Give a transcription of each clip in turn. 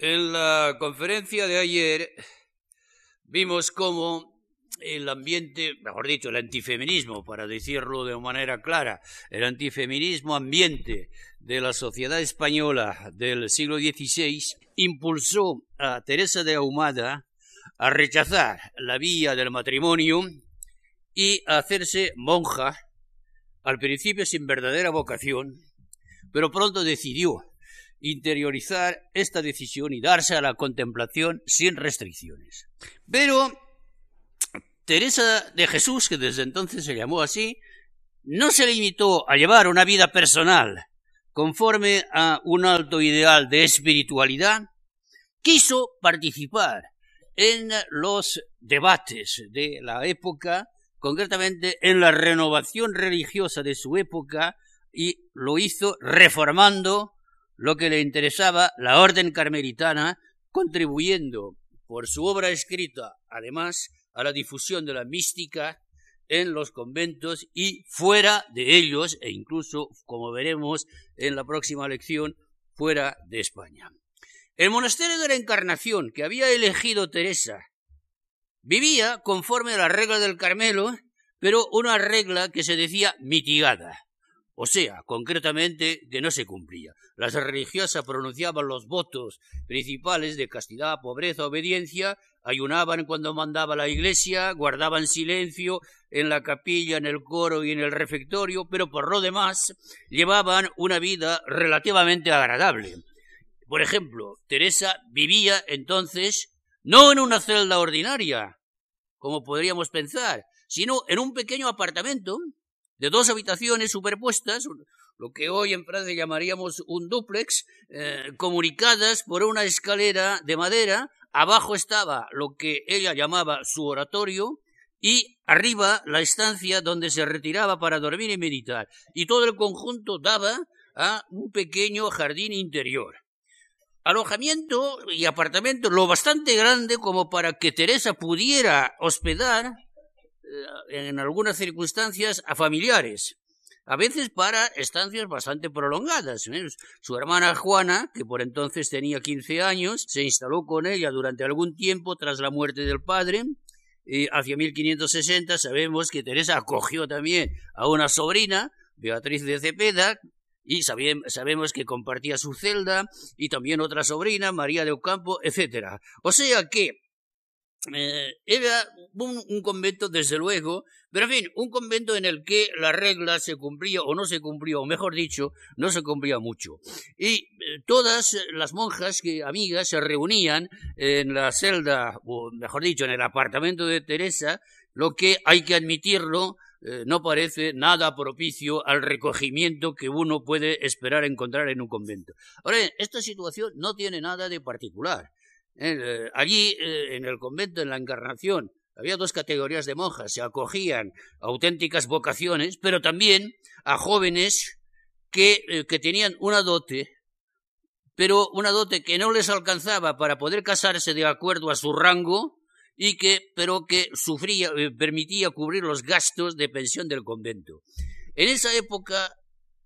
En la conferencia de ayer vimos cómo el ambiente, mejor dicho, el antifeminismo, para decirlo de manera clara, el antifeminismo ambiente de la sociedad española del siglo XVI impulsó a Teresa de Ahumada a rechazar la vía del matrimonio y a hacerse monja, al principio sin verdadera vocación, pero pronto decidió interiorizar esta decisión y darse a la contemplación sin restricciones. Pero Teresa de Jesús, que desde entonces se llamó así, no se limitó a llevar una vida personal conforme a un alto ideal de espiritualidad, quiso participar en los debates de la época, concretamente en la renovación religiosa de su época, y lo hizo reformando lo que le interesaba la orden carmelitana, contribuyendo por su obra escrita, además, a la difusión de la mística en los conventos y fuera de ellos, e incluso, como veremos en la próxima lección, fuera de España. El monasterio de la Encarnación que había elegido Teresa vivía conforme a la regla del Carmelo, pero una regla que se decía mitigada. O sea, concretamente, que no se cumplía. Las religiosas pronunciaban los votos principales de castidad, pobreza, obediencia, ayunaban cuando mandaba la iglesia, guardaban silencio en la capilla, en el coro y en el refectorio, pero por lo demás llevaban una vida relativamente agradable. Por ejemplo, Teresa vivía entonces no en una celda ordinaria, como podríamos pensar, sino en un pequeño apartamento de dos habitaciones superpuestas, lo que hoy en Francia llamaríamos un duplex, eh, comunicadas por una escalera de madera. Abajo estaba lo que ella llamaba su oratorio y arriba la estancia donde se retiraba para dormir y meditar. Y todo el conjunto daba a un pequeño jardín interior. Alojamiento y apartamento lo bastante grande como para que Teresa pudiera hospedar en algunas circunstancias a familiares, a veces para estancias bastante prolongadas. ¿eh? Su hermana Juana, que por entonces tenía 15 años, se instaló con ella durante algún tiempo tras la muerte del padre. Y hacia 1560 sabemos que Teresa acogió también a una sobrina, Beatriz de Cepeda, y sabemos que compartía su celda, y también otra sobrina, María de Ocampo, etc. O sea que eh, era un, convento, desde luego, pero en fin, un convento en el que la regla se cumplía o no se cumplía, o mejor dicho, no se cumplía mucho. Y eh, todas las monjas que, amigas se reunían en la celda, o mejor dicho, en el apartamento de Teresa, lo que hay que admitirlo, eh, no parece nada propicio al recogimiento que uno puede esperar encontrar en un convento. Ahora, esta situación no tiene nada de particular. Eh, allí, eh, en el convento, en la Encarnación, había dos categorías de monjas. Se acogían auténticas vocaciones, pero también a jóvenes que, eh, que tenían una dote, pero una dote que no les alcanzaba para poder casarse de acuerdo a su rango y que, pero que sufría, permitía cubrir los gastos de pensión del convento. En esa época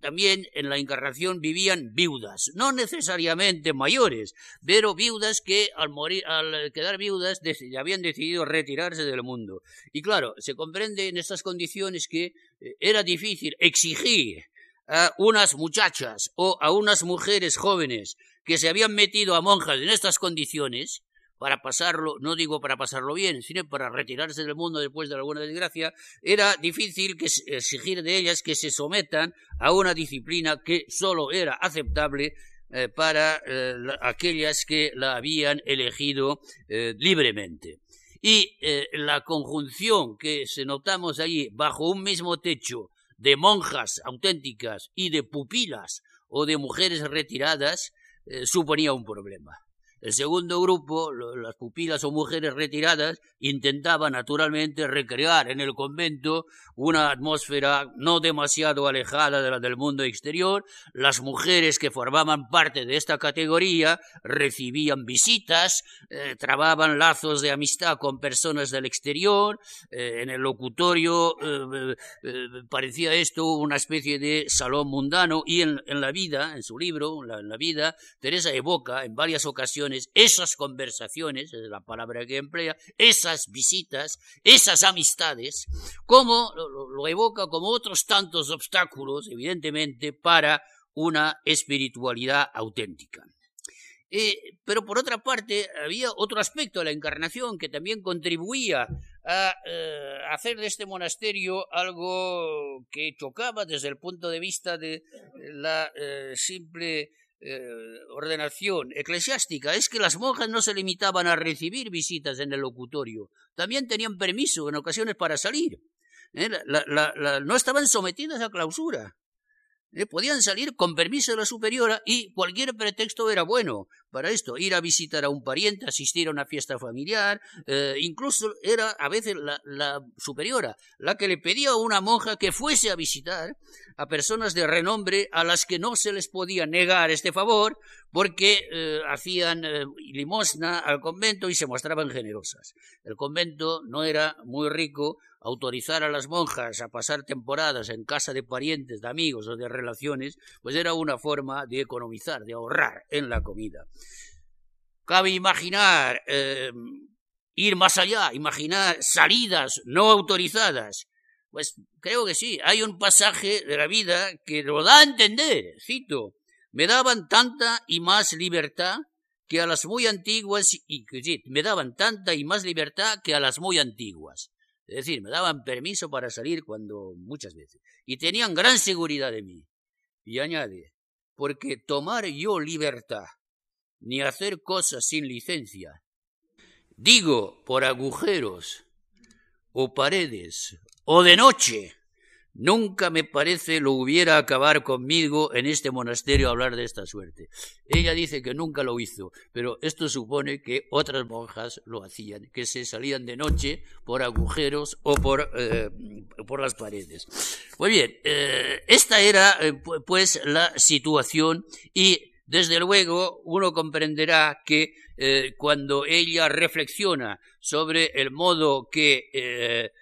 también en la encarnación vivían viudas, no necesariamente mayores, pero viudas que al morir, al quedar viudas habían decidido retirarse del mundo. Y claro, se comprende en estas condiciones que eh, era difícil exigir a unas muchachas o a unas mujeres jóvenes que se habían metido a monjas en estas condiciones, para pasarlo, no digo para pasarlo bien, sino para retirarse del mundo después de alguna desgracia, era difícil que exigir de ellas que se sometan a una disciplina que sólo era aceptable eh, para eh, aquellas que la habían elegido eh, libremente. Y la conjunción que se notamos allí bajo un mismo techo de monjas auténticas y de pupilas o de mujeres retiradas suponía un problema. El segundo grupo, las pupilas o mujeres retiradas, intentaba naturalmente recrear en el convento una atmósfera no demasiado alejada de la del mundo exterior. Las mujeres que formaban parte de esta categoría recibían visitas, eh, trababan lazos de amistad con personas del exterior. Eh, en el locutorio eh, parecía esto una especie de salón mundano y en, la vida, en su libro, la vida, Teresa evoca en varias ocasiones esas conversaciones, es la palabra que emplea, esas visitas, esas amistades, como lo, evoca como otros tantos obstáculos, evidentemente, para una espiritualidad auténtica. Eh, pero por otra parte, había otro aspecto de la encarnación que también contribuía a eh, hacer de este monasterio algo que chocaba desde el punto de vista de la eh, simple ordenación eclesiástica. Es que las monjas no se limitaban a recibir visitas en el locutorio, también tenían permiso en ocasiones para salir. no estaban sometidas a clausura. Podían salir con permiso de la superiora y cualquier pretexto era bueno para esto. Ir a visitar a un pariente, asistir a una fiesta familiar, eh, incluso era a veces la, superiora la que le pedía a una monja que fuese a visitar a personas de renombre a las que no se les podía negar este favor porque eh, hacían limosna al convento y se mostraban generosas. El convento no era muy rico, autorizar a las monjas a pasar temporadas en casa de parientes, de amigos o de relaciones, pues era una forma de economizar, de ahorrar en la comida. Cabe imaginar eh, ir más allá, imaginar salidas no autorizadas. Pues creo que sí, hay un pasaje de la vida que lo da a entender, cito, me daban tanta y más libertad que a las muy antiguas y me daban tanta y más libertad que a las muy antiguas. Es decir, me daban permiso para salir cuando muchas veces. Y tenían gran seguridad de mí. Y añade, porque tomar yo libertad, ni hacer cosas sin licencia, digo por agujeros o paredes o de noche, Nunca me parece lo hubiera acabar conmigo en este monasterio hablar de esta suerte. Ella dice que nunca lo hizo, pero esto supone que otras monjas lo hacían, que se salían de noche por agujeros o por, eh, por las paredes. Muy bien, eh, esta era eh, pues la situación y desde luego uno comprenderá que cuando ella reflexiona sobre el modo que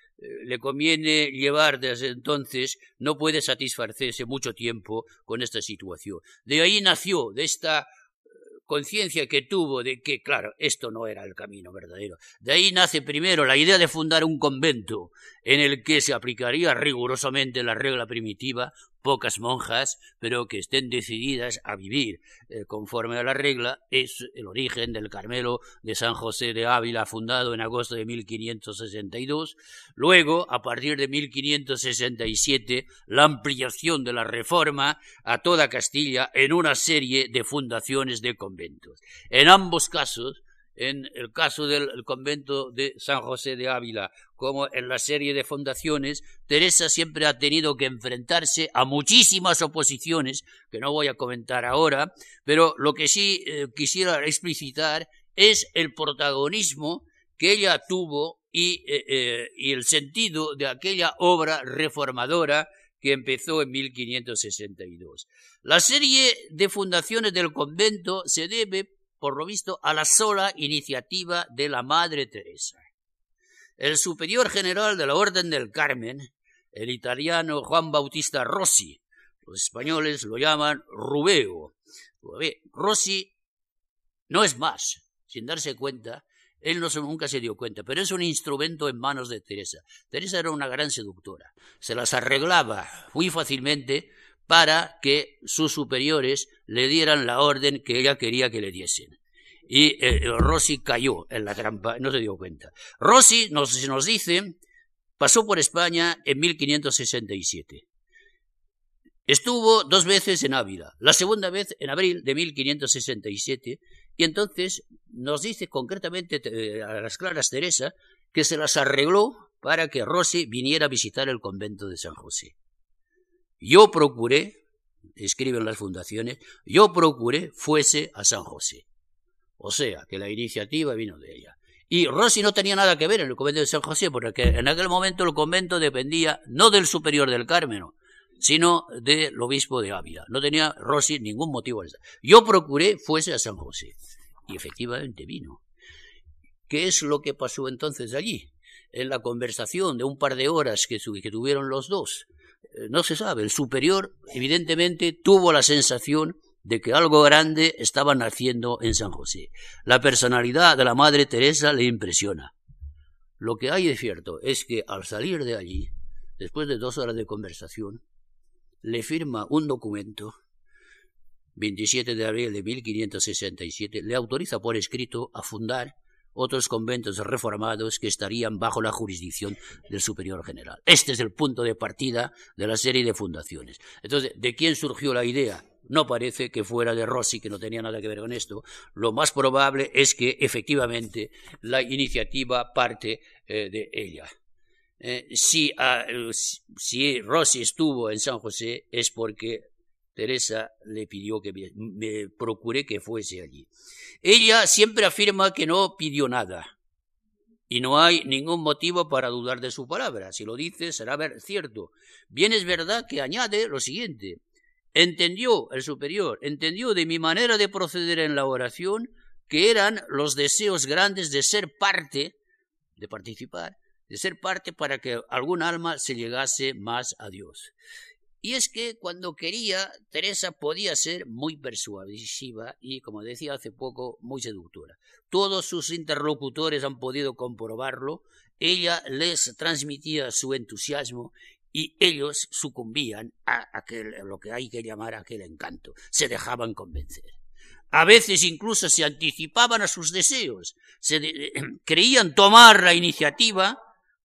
le conviene llevar desde entonces, no puede satisfacerse mucho tiempo con esta situación. De ahí nació, de esta eh, conciencia que tuvo de que, claro, esto no era el camino verdadero. De ahí nace primero la idea de fundar un convento en el que se aplicaría rigurosamente la regla primitiva, pocas monjas, pero que estén decididas a vivir eh, conforme a la regla, es el origen del Carmelo de San José de Ávila, fundado en agosto de 1562. Luego, a partir de 1567, la ampliación de la reforma a toda Castilla en una serie de fundaciones de conventos. En ambos casos, en el caso del convento de San José de Ávila, como en la serie de fundaciones, Teresa siempre ha tenido que enfrentarse a muchísimas oposiciones, que no voy a comentar ahora, pero lo que sí eh, quisiera explicitar es el protagonismo que ella tuvo y, eh, eh, y el sentido de aquella obra reformadora que empezó en 1562. La serie de fundaciones del convento se debe por lo visto, a la sola iniciativa de la Madre Teresa. El superior general de la Orden del Carmen, el italiano Juan Bautista Rossi, los españoles lo llaman Rubeo. Rossi no es más, sin darse cuenta, él no nunca se dio cuenta, pero es un instrumento en manos de Teresa. Teresa era una gran seductora, se las arreglaba muy fácilmente para que sus superiores le dieran la orden que ella quería que le diesen. Y eh, Rossi cayó en la trampa, no se dio cuenta. Rossi nos, nos dice, pasó por España en 1567. Estuvo dos veces en Ávila, la segunda vez en abril de 1567, y entonces nos dice concretamente eh, a las claras Teresa que se las arregló para que Rossi viniera a visitar el convento de San José. Yo procuré, escriben las fundaciones, yo procuré fuese a San José. O sea, que la iniciativa vino de ella. Y Rossi no tenía nada que ver en el convento de San José, porque en aquel momento el convento dependía no del superior del Carmen, sino del obispo de Ávila. No tenía Rossi ningún motivo. Yo procuré fuese a San José. Y efectivamente vino. ¿Qué es lo que pasó entonces allí? En la conversación de un par de horas que tuvieron los dos, eh, no se sabe. El superior, evidentemente, tuvo la sensación de que algo grande estaba naciendo en San José. La personalidad de la Madre Teresa le impresiona. Lo que hay de cierto es que al salir de allí, después de dos horas de conversación, le firma un documento 27 de abril de 1567, le autoriza por escrito a fundar otros conventos reformados que estarían bajo la jurisdicción del superior general. Este es el punto de partida de la serie de fundaciones. Entonces, ¿de quién surgió la idea? No parece que fuera de Rossi, que no tenía nada que ver con esto. Lo más probable es que efectivamente la iniciativa parte eh, de ella. Eh, si, ah, si Rossi estuvo en San José es porque Teresa le pidió que me, procuré que fuese allí. Ella siempre afirma que no pidió nada. Y no hay ningún motivo para dudar de su palabra. Si lo dice, será cierto. Bien es verdad que añade lo siguiente. Entendió el superior, entendió de mi manera de proceder en la oración que eran los deseos grandes de ser parte, de participar, de ser parte para que algún alma se llegase más a Dios. Y es que cuando quería, Teresa podía ser muy persuasiva y, como decía hace poco, muy seductora. Todos sus interlocutores han podido comprobarlo. Ella les transmitía su entusiasmo y ellos sucumbían a aquel, lo que hay que llamar aquel encanto. Se dejaban convencer. A veces incluso se anticipaban a sus deseos. Se creían tomar la iniciativa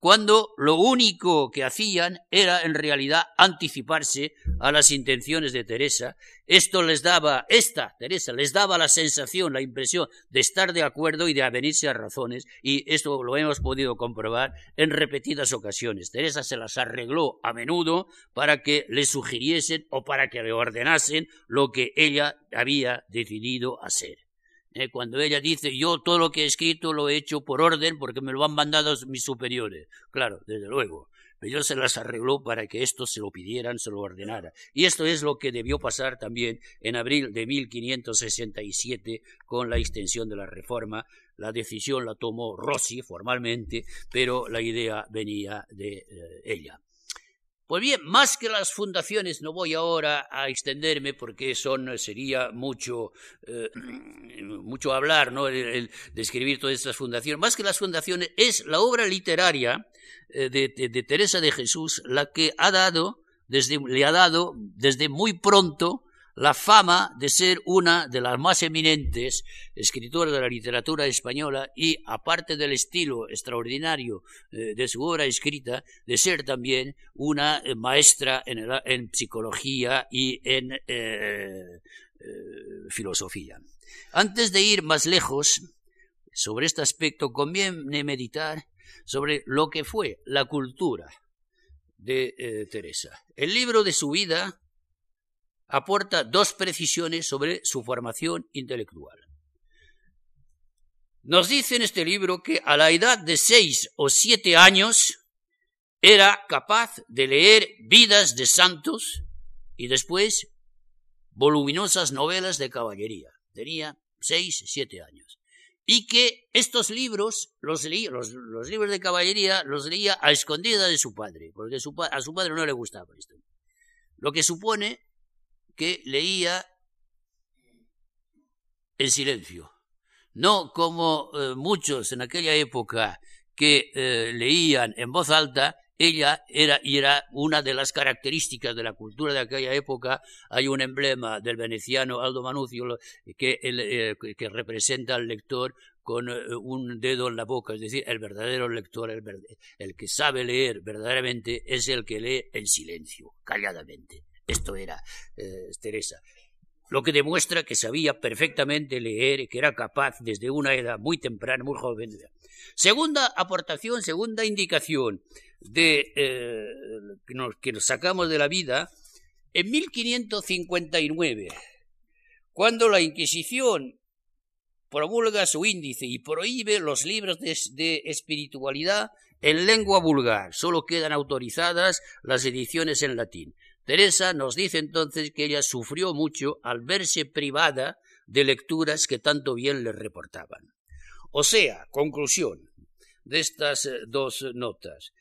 cuando lo único que hacían era en realidad anticiparse a las intenciones de Teresa. Esto les daba, esta Teresa les daba la sensación, la impresión de estar de acuerdo y de avenirse a razones, y esto lo hemos podido comprobar en repetidas ocasiones. Teresa se las arregló a menudo para que le sugiriesen o para que le ordenasen lo que ella había decidido hacer. Eh, cuando ella dice, yo todo lo que he escrito lo he hecho por orden porque me lo han mandado mis superiores. Claro, desde luego. Pero se las arregló para que estos se lo pidieran, se lo ordenara. Y esto es lo que debió pasar también en abril de 1567 con la extensión de la reforma. La decisión la tomó Rossi formalmente, pero la idea venía de eh, ella. Pues bien, más que las fundaciones, no voy ahora a extenderme porque son, sería mucho, eh, mucho hablar, ¿no? El, describir todas estas fundaciones. Más que las fundaciones, es la obra literaria eh, de, de, Teresa de Jesús la que ha dado, desde, le ha dado desde muy pronto la fama de ser una de las más eminentes escritoras de la literatura española y, aparte del estilo extraordinario eh, de su obra escrita, de ser también una eh, maestra en, psicología y en eh, filosofía. Antes de ir más lejos sobre este aspecto, conviene meditar sobre lo que fue la cultura de Teresa. El libro de su vida aporta dos precisiones sobre su formación intelectual. Nos dice en este libro que a la edad de seis o siete años era capaz de leer vidas de santos y después voluminosas novelas de caballería. Tenía seis, siete años. Y que estos libros, los, libros de caballería, los leía a escondida de su padre, porque a su padre no le gustaba esto. Lo que supone que leía en silencio. No como eh, muchos en aquella época que eh, leían en voz alta, ella era y era una de las características de la cultura de aquella época. Hay un emblema del veneciano Aldo Manucio que, eh, que representa al lector con un dedo en la boca, es decir, el verdadero lector, el, el que sabe leer verdaderamente, es el que lee en silencio, calladamente. Esto era eh, Teresa. Lo que demuestra que sabía perfectamente leer, que era capaz desde una edad muy temprana, muy joven. Segunda aportación, segunda indicación de, eh, que, nos, que nos sacamos de la vida, en 1559, cuando la Inquisición promulga su índice y prohíbe los libros de, de, espiritualidad en lengua vulgar. Solo quedan autorizadas las ediciones en latín. Teresa nos dice entonces que ella sufrió mucho al verse privada de lecturas que tanto bien le reportaban. O sea, conclusión de estas eh, dos notas.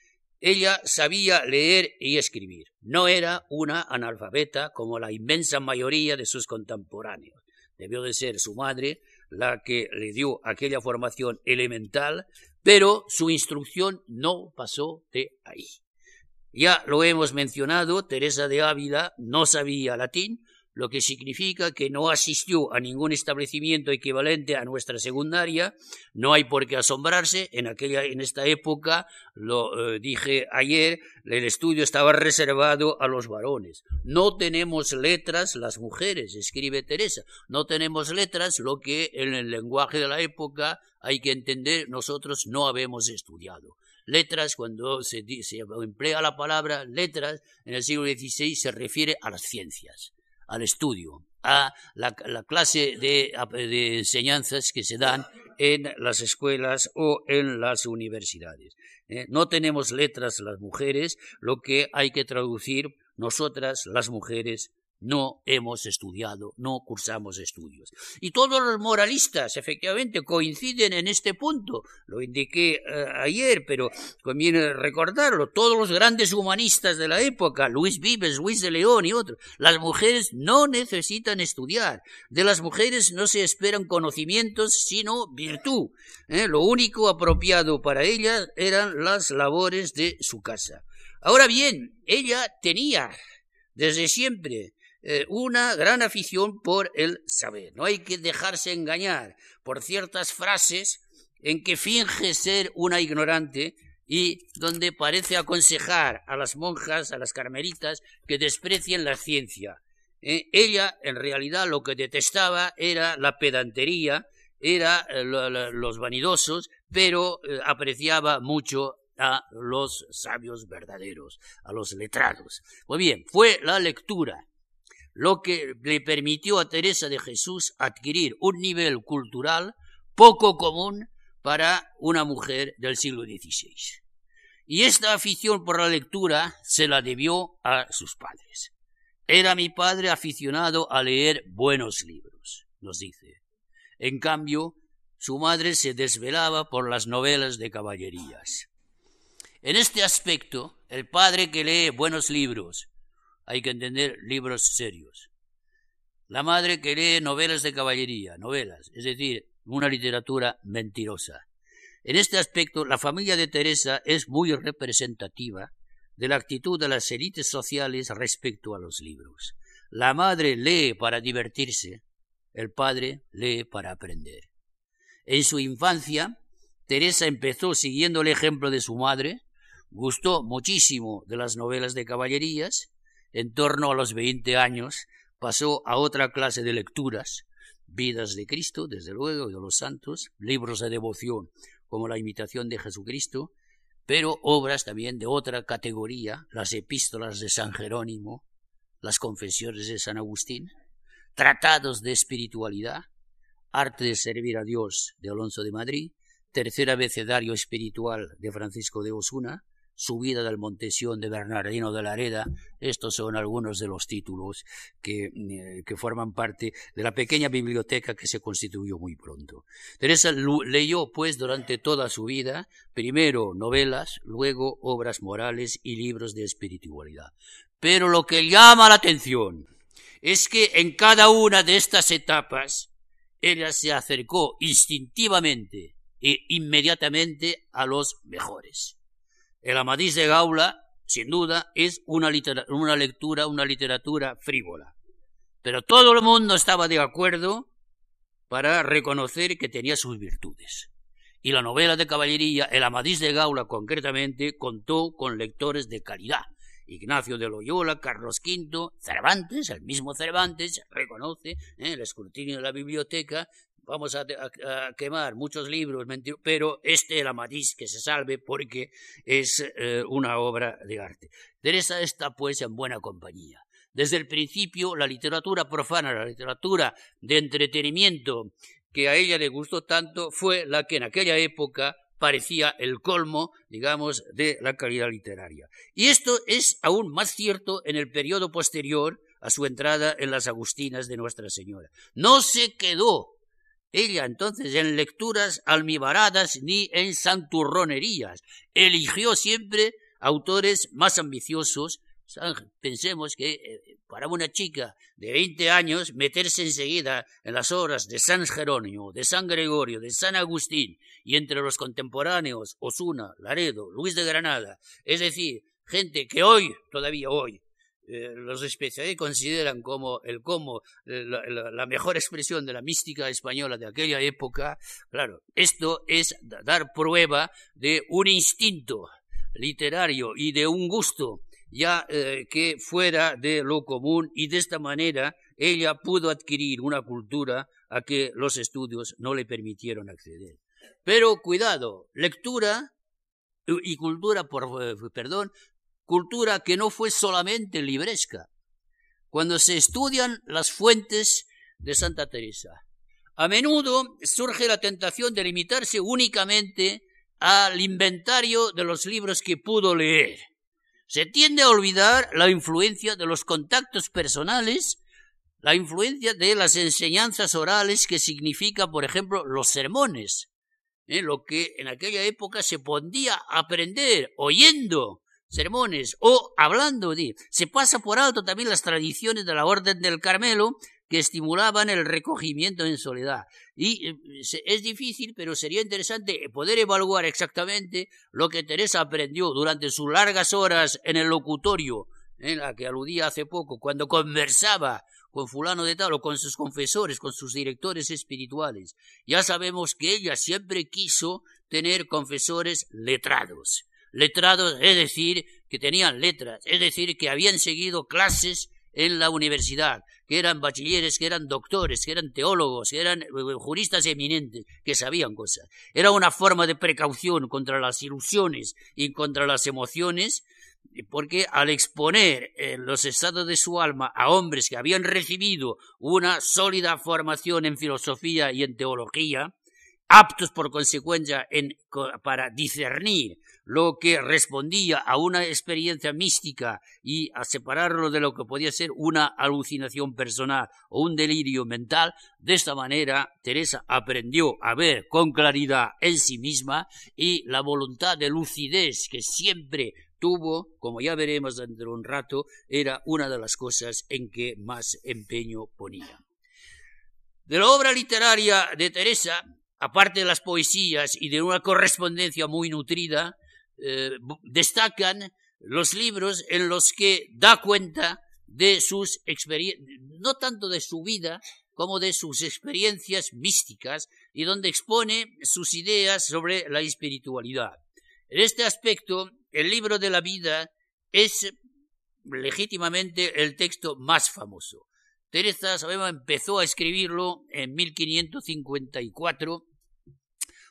ella sabía leer y escribir. No era una analfabeta como la inmensa mayoría de sus contemporáneos. Debió de ser su madre la que le dio aquella formación elemental, pero su instrucción no pasó de ahí. Ya lo hemos mencionado, Teresa de Ávila no sabía latín, lo que significa que no asistió a ningún establecimiento equivalente a nuestra secundaria. No hay por qué asombrarse. En aquella, en esta época, lo eh, dije ayer, el estudio estaba reservado a los varones. No tenemos letras las mujeres, escribe Teresa. No tenemos letras, lo que en el lenguaje de la época hay que entender, nosotros no habemos estudiado. Letras, cuando se, se emplea la palabra letras en el siglo XVI, se refiere a las ciencias al estudio, a la, clase de, enseñanzas que se dan en las escuelas o en las universidades. ¿eh? No tenemos letras las mujeres, lo que hay que traducir nosotras las mujeres no hemos estudiado, no cursamos estudios. Y todos los moralistas, efectivamente, coinciden en este punto. Lo indiqué eh, ayer, pero conviene recordarlo. Todos los grandes humanistas de la época, Luis Vives, Luis de León y otros, las mujeres no necesitan estudiar. De las mujeres no se esperan conocimientos, sino virtud. ¿eh? Lo único apropiado para ellas eran las labores de su casa. Ahora bien, ella tenía desde siempre eh, una gran afición por el saber. No hay que dejarse engañar por ciertas frases en que finge ser una ignorante y donde parece aconsejar a las monjas, a las carmelitas, que desprecien la ciencia. Eh, ella, en realidad, lo que detestaba era la pedantería, era eh, los vanidosos, pero apreciaba mucho a los sabios verdaderos, a los letrados. Muy bien, fue la lectura lo que le permitió a Teresa de Jesús adquirir un nivel cultural poco común para una mujer del siglo XVI. Y esta afición por la lectura se la debió a sus padres. Era mi padre aficionado a leer buenos libros, nos dice. En cambio, su madre se desvelaba por las novelas de caballerías. En este aspecto, el padre que lee buenos libros hay que entender libros serios. La madre que lee novelas de caballería, novelas, es decir, una literatura mentirosa. En este aspecto, la familia de Teresa es muy representativa de la actitud de las élites sociales respecto a los libros. La madre lee para divertirse, el padre lee para aprender. En su infancia, Teresa empezó siguiendo el ejemplo de su madre, gustó muchísimo de las novelas de caballerías en torno a los veinte años, pasó a otra clase de lecturas, vidas de Cristo, desde luego, de los santos, libros de devoción como la imitación de Jesucristo, pero obras también de otra categoría, las epístolas de San Jerónimo, las confesiones de San Agustín, tratados de espiritualidad, arte de servir a Dios de Alonso de Madrid, tercer abecedario espiritual de Francisco de Osuna, Subida del Montesión de Bernardino de la Areda. Estos son algunos de los títulos que, eh, que, forman parte de la pequeña biblioteca que se constituyó muy pronto. Teresa leyó, pues, durante toda su vida, primero novelas, luego obras morales y libros de espiritualidad. Pero lo que llama la atención es que en cada una de estas etapas ella se acercó instintivamente e inmediatamente a los mejores. El Amadís de Gaula, sin duda, es una, una lectura, una literatura frívola. Pero todo el mundo estaba de acuerdo para reconocer que tenía sus virtudes. Y la novela de caballería, El Amadís de Gaula concretamente, contó con lectores de calidad. Ignacio de Loyola, Carlos V, Cervantes, el mismo Cervantes, reconoce ¿eh? el escrutinio de la biblioteca, vamos a, quemar muchos libros, pero este, el Amadís, que se salve porque es eh, una obra de arte. Teresa está pues en buena compañía. Desde el principio, la literatura profana, la literatura de entretenimiento que a ella le gustó tanto, fue la que en aquella época parecía el colmo, digamos, de la calidad literaria. Y esto es aún más cierto en el periodo posterior a su entrada en las Agustinas de Nuestra Señora. No se quedó ella entonces en lecturas almibaradas ni en santurronerías. Eligió siempre autores más ambiciosos. Pensemos que eh, para una chica de 20 años meterse enseguida en las obras de San Jerónimo, de San Gregorio, de San Agustín y entre los contemporáneos Osuna, Laredo, Luis de Granada, es decir, gente que hoy, todavía hoy, eh, los especialistas consideran como el como eh, la, mejor expresión de la mística española de aquella época, claro, esto es dar prueba de un instinto literario y de un gusto ya eh, que fuera de lo común y de esta manera ella pudo adquirir una cultura a que los estudios no le permitieron acceder. Pero cuidado, lectura y cultura, por, perdón, cultura que no fue solamente libresca. Cuando se estudian las fuentes de Santa Teresa, a menudo surge la tentación de limitarse únicamente al inventario de los libros que pudo leer. Se tiende a olvidar la influencia de los contactos personales, la influencia de las enseñanzas orales que significa, por ejemplo, los sermones, ¿eh? lo que en aquella época se podía aprender oyendo sermones o hablando de. Se pasa por alto también las tradiciones de la Orden del Carmelo que estimulaban el recogimiento en soledad. Y eh, es difícil, pero sería interesante poder evaluar exactamente lo que Teresa aprendió durante sus largas horas en el locutorio, en la que aludía hace poco, cuando conversaba con fulano de tal o con sus confesores, con sus directores espirituales. Ya sabemos que ella siempre quiso tener confesores letrados letrados, es decir, que tenían letras, es decir, que habían seguido clases en la universidad, que eran bachilleres, que eran doctores, que eran teólogos, que eran eh, juristas eminentes, que sabían cosas. Era una forma de precaución contra las ilusiones y contra las emociones, porque al exponer eh, los estados de su alma a hombres que habían recibido una sólida formación en filosofía y en teología, aptos por consecuencia para discernir lo que respondía a una experiencia mística y a separarlo de lo que podía ser una alucinación personal o un delirio mental, de esta manera Teresa aprendió a ver con claridad en sí misma y la voluntad de lucidez que siempre tuvo, como ya veremos dentro de un rato, era una de las cosas en que más empeño ponía. De la obra literaria de Teresa, aparte de las poesías y de una correspondencia muy nutrida, eh, destacan los libros en los que da cuenta de sus experiencias, no tanto de su vida, como de sus experiencias místicas y donde expone sus ideas sobre la espiritualidad. En este aspecto, el libro de la vida es legítimamente el texto más famoso. Teresa, sabemos, empezó a escribirlo en 1554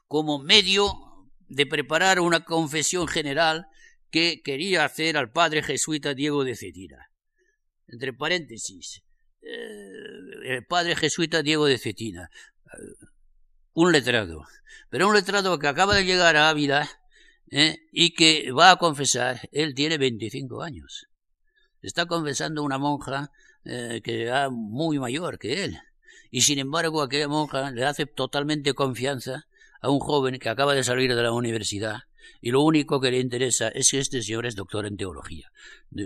como medio de preparar una confesión general que quería hacer al padre jesuita Diego de Cetina. Entre paréntesis, eh, el padre jesuita Diego de Cetina, eh, un letrado, pero un letrado que acaba de llegar a Ávila eh, y que va a confesar, él tiene 25 años. Está confesando una monja que era muy mayor que él. Y sin embargo, aquella monja le hace totalmente confianza a un joven que acaba de salir de la universidad y lo único que le interesa es que este señor es doctor en teología.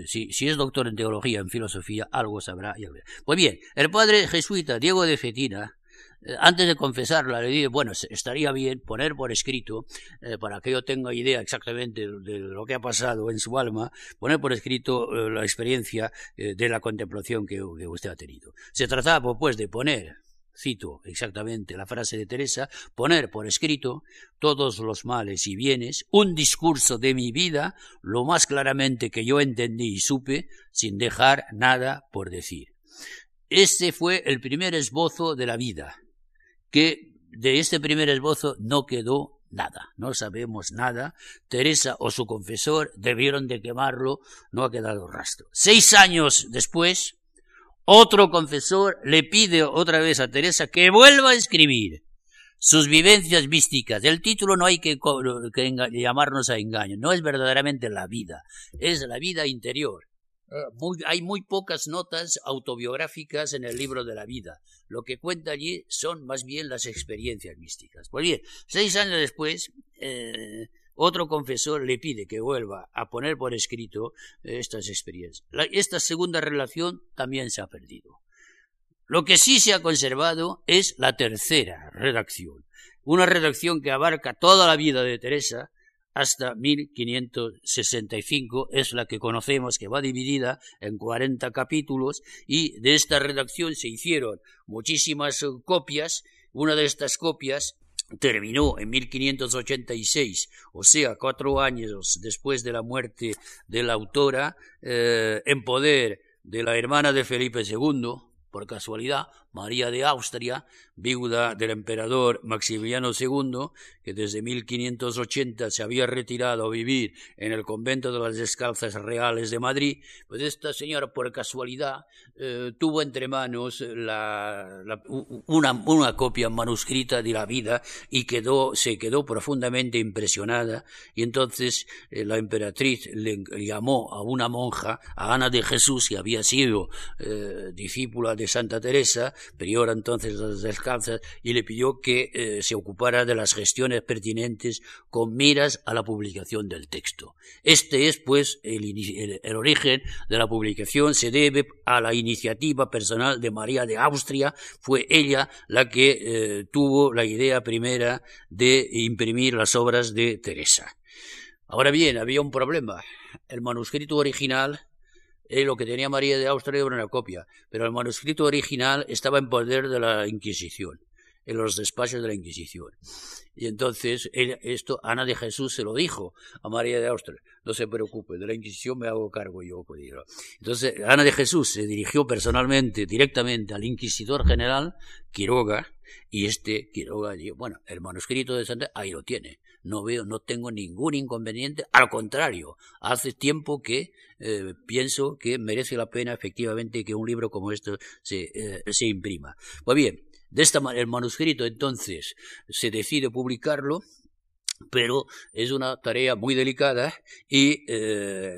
Si, si es doctor en teología, en filosofía, algo sabrá. Pues bien, el padre jesuita Diego de Fetina, eh, antes de confesarla, le dije, bueno, estaría bien poner por escrito, eh, para que yo tenga idea exactamente de, lo que ha pasado en su alma, poner por escrito eh, la experiencia de la contemplación que, que, usted ha tenido. Se trataba, pues, de poner cito exactamente la frase de Teresa, poner por escrito todos los males y bienes, un discurso de mi vida, lo más claramente que yo entendí y supe, sin dejar nada por decir. Este fue el primer esbozo de la vida, que de este primer esbozo no quedó nada, no sabemos nada. Teresa o su confesor debieron de quemarlo, no ha quedado rastro. Seis años después, otro confesor le pide otra vez a Teresa que vuelva a escribir sus vivencias místicas. El título no hay que, llamarnos a engaño, no es verdaderamente la vida, es la vida interior. Eh, hay muy pocas notas autobiográficas en el libro de la vida. Lo que cuenta allí son más bien las experiencias místicas. Pues bien, seis años después, eh, otro confesor le pide que vuelva a poner por escrito eh, estas experiencias. esta segunda relación también se ha perdido. Lo que sí se ha conservado es la tercera redacción, una redacción que abarca toda la vida de Teresa hasta 1565, es la que conocemos, que va dividida en 40 capítulos, y de esta redacción se hicieron muchísimas copias. Una de estas copias terminó en 1586, o sea, cuatro años después de la muerte de la autora, eh, en poder de la hermana de Felipe II, por casualidad, María de Austria, viuda del emperador Maximiliano II, que desde 1580 se había retirado a vivir en el convento de las Descalzas Reales de Madrid, pues esta señora, por casualidad, eh, tuvo entre manos una, copia manuscrita de la vida y quedó, se quedó profundamente impresionada. Y entonces eh, la emperatriz le, llamó a una monja, a Ana de Jesús, que había sido eh, discípula de Santa Teresa, priora entonces las Descalzas, y le pidió que eh, se ocupara de las gestiones pertinentes con miras a la publicación del texto. Este es, pues, el, origen de la publicación, se debe a la iniciativa personal de María de Austria, fue ella la que eh, tuvo la idea primera de imprimir las obras de Teresa. Ahora bien, había un problema. El manuscrito original eh, lo que tenía María de Austria era una copia, pero el manuscrito original estaba en poder de la Inquisición, en los despachos de la Inquisición. Y entonces esto Ana de Jesús se lo dijo a María de Austria, no se preocupe, de la Inquisición me hago cargo yo. Pues, entonces Ana de Jesús se dirigió personalmente, directamente al Inquisidor General, Quiroga, y este Quiroga dijo, bueno, el manuscrito de Santa, ahí lo tiene, no veo, no tengo ningún inconveniente, al contrario, hace tiempo que eh, pienso que merece la pena efectivamente que un libro como este se, eh, se imprima. Pues bien, de esta manera el manuscrito entonces se decide publicarlo, pero es una tarea muy delicada y eh,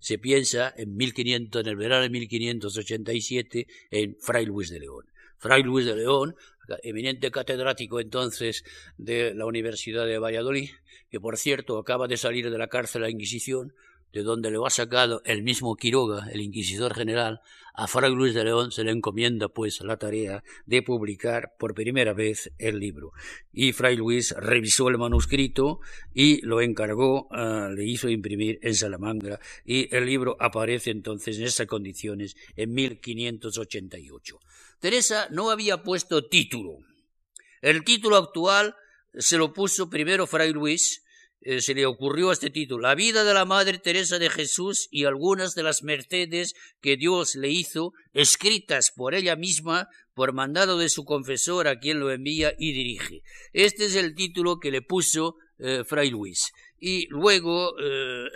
se piensa en 1500, en el verano de 1587 en Fray Luis de León. Fray Luis de León eminente catedrático entonces de la Universidad de Valladolid, que por cierto acaba de salir de la cárcel la Inquisición, de donde lo ha sacado el mismo Quiroga, el inquisidor general, a Fray Luis de León se le encomienda pues la tarea de publicar por primera vez el libro. Y Fray Luis revisó el manuscrito y lo encargó, ah, le hizo imprimir en Salamanca y el libro aparece entonces en esas condiciones en 1588. Teresa no había puesto título. El título actual se lo puso primero Fray Luis, eh, se le ocurrió este título, La vida de la Madre Teresa de Jesús y algunas de las mercedes que Dios le hizo, escritas por ella misma, por mandado de su confesor a quien lo envía y dirige. Este es el título que le puso eh, Fray Luis. Y luego eh,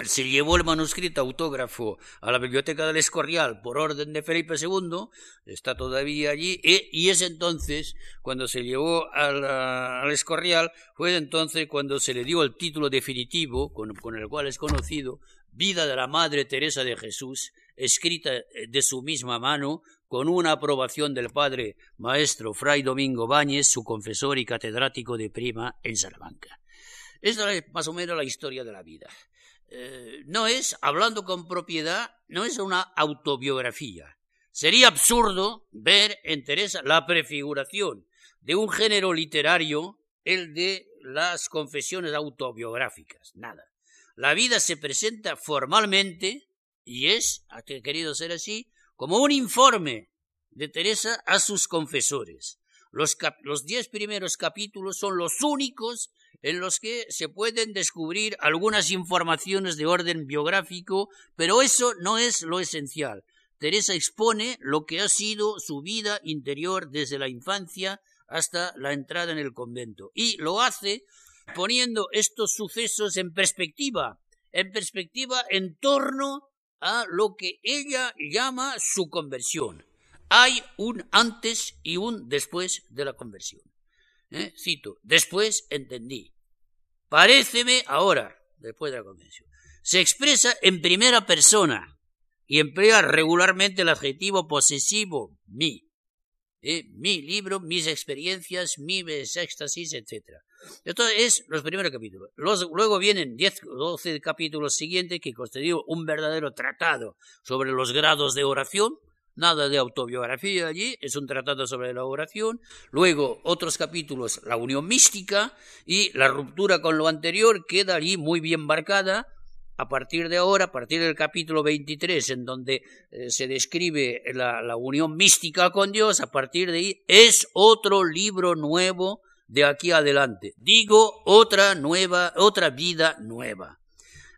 se llevó el manuscrito autógrafo a la biblioteca del Escorial por orden de Felipe II, está todavía allí, e, y es entonces, cuando se llevó al Escorial, fue entonces cuando se le dio el título definitivo, con, el cual es conocido, Vida de la Madre Teresa de Jesús, escrita de su misma mano, con una aprobación del padre maestro Fray Domingo Báñez, su confesor y catedrático de prima en Salamanca. Esta es más o menos la historia de la vida. Eh, no es, hablando con propiedad, no es una autobiografía. Sería absurdo ver en Teresa la prefiguración de un género literario, el de las confesiones autobiográficas. Nada. La vida se presenta formalmente, y es, ha querido ser así, como un informe de Teresa a sus confesores. Los, diez primeros capítulos son los únicos en los que se pueden descubrir algunas informaciones de orden biográfico, pero eso no es lo esencial. Teresa expone lo que ha sido su vida interior desde la infancia hasta la entrada en el convento, y lo hace poniendo estos sucesos en perspectiva, en perspectiva en torno a lo que ella llama su conversión. Hay un antes y un después de la conversión. ¿Eh? Cito, después entendí. Paréceme ahora, después de la convención. Se expresa en primera persona y emplea regularmente el adjetivo posesivo, mi. ¿eh? mi libro, mis experiencias, mis éxtasis, etc. Esto es los primeros capítulos. luego vienen 10 o 12 capítulos siguientes que constituyen un verdadero tratado sobre los grados de oración, Nada de autobiografía allí, es un tratado sobre la oración. Luego, otros capítulos, la unión mística y la ruptura con lo anterior queda allí muy bien marcada. A partir de ahora, a partir del capítulo 23, en donde eh, se describe la, la unión mística con Dios, a partir de ahí es otro libro nuevo de aquí adelante. Digo, otra nueva, otra vida nueva.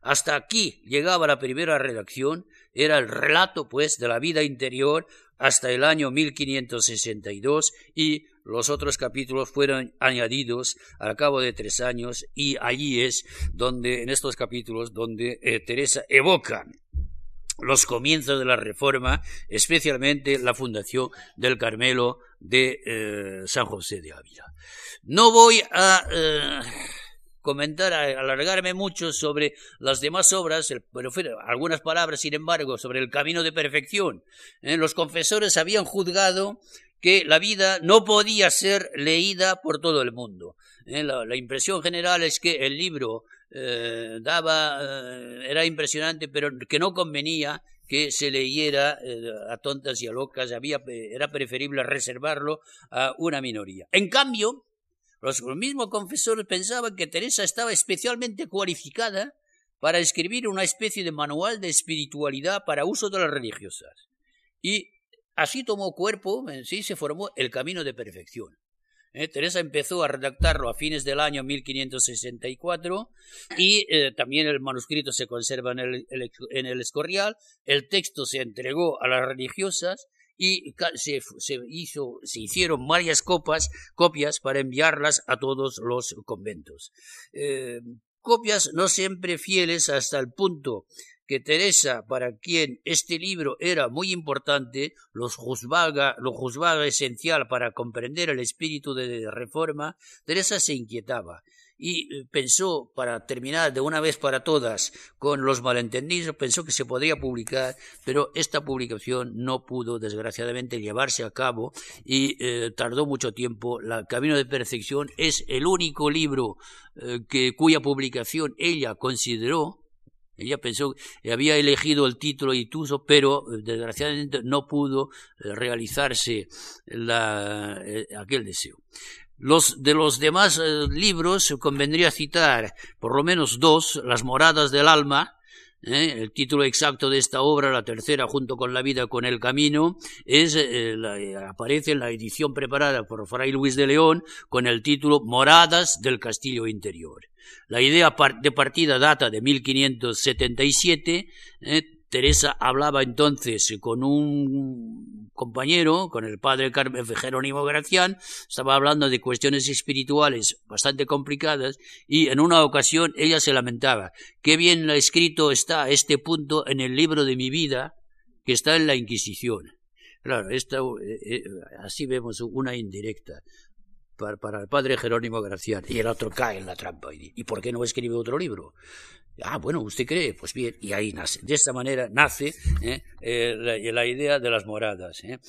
Hasta aquí llegaba la primera redacción era el relato, pues, de la vida interior hasta el año 1562 y los otros capítulos fueron añadidos al cabo de tres años y allí es donde, en estos capítulos, donde eh, Teresa evoca los comienzos de la Reforma, especialmente la fundación del Carmelo de eh, San José de Ávila. No voy a eh, comentar, alargarme mucho sobre las demás obras, pero algunas palabras, sin embargo, sobre el camino de perfección. ¿eh? los confesores habían juzgado que la vida no podía ser leída por todo el mundo. ¿eh? La, impresión general es que el libro eh, daba, era impresionante, pero que no convenía que se leyera a tontas y a locas, había, era preferible reservarlo a una minoría. En cambio, los mismos confesores pensaban que Teresa estaba especialmente cualificada para escribir una especie de manual de espiritualidad para uso de las religiosas. Y así tomó cuerpo, en sí se formó el camino de perfección. ¿Eh? Teresa empezó a redactarlo a fines del año 1564 y eh, también el manuscrito se conserva en el, en el Escorial. El texto se entregó a las religiosas y se, hizo, se hicieron varias copas, copias para enviarlas a todos los conventos. Eh, copias no siempre fieles hasta el punto que Teresa, para quien este libro era muy importante, los juzgaba, lo juzgaba esencial para comprender el espíritu de reforma, Teresa se inquietaba y eh, pensó, para terminar de una vez para todas con los malentendidos, pensó que se podría publicar, pero esta publicación no pudo, desgraciadamente, llevarse a cabo y eh, tardó mucho tiempo. La Camino de Perfección es el único libro eh, que, cuya publicación ella consideró ella pensó que había elegido el título Ituso, pero desgraciadamente no pudo realizarse aquel deseo. Los, de los demás eh, libros convendría citar por lo menos dos, Las moradas del alma, ¿eh? el título exacto de esta obra, la tercera junto con la vida con el camino, es, eh, aparece en la edición preparada por Fray Luis de León con el título Moradas del Castillo Interior. La idea de partida data de 1577, Teresa hablaba entonces con un compañero, con el padre Jerónimo Gracián, estaba hablando de cuestiones espirituales bastante complicadas y en una ocasión ella se lamentaba, qué bien escrito está este punto en el libro de mi vida que está en la Inquisición. Claro, esta, eh, eh, así vemos una indirecta para, el padre Jerónimo Gracián y el otro cae en la trampa. ¿Y por qué no escribe otro libro? Ah, bueno, ¿usted cree? Pues bien, y ahí nace. De esta manera nace ¿eh? Eh, la, idea de las moradas. ¿eh?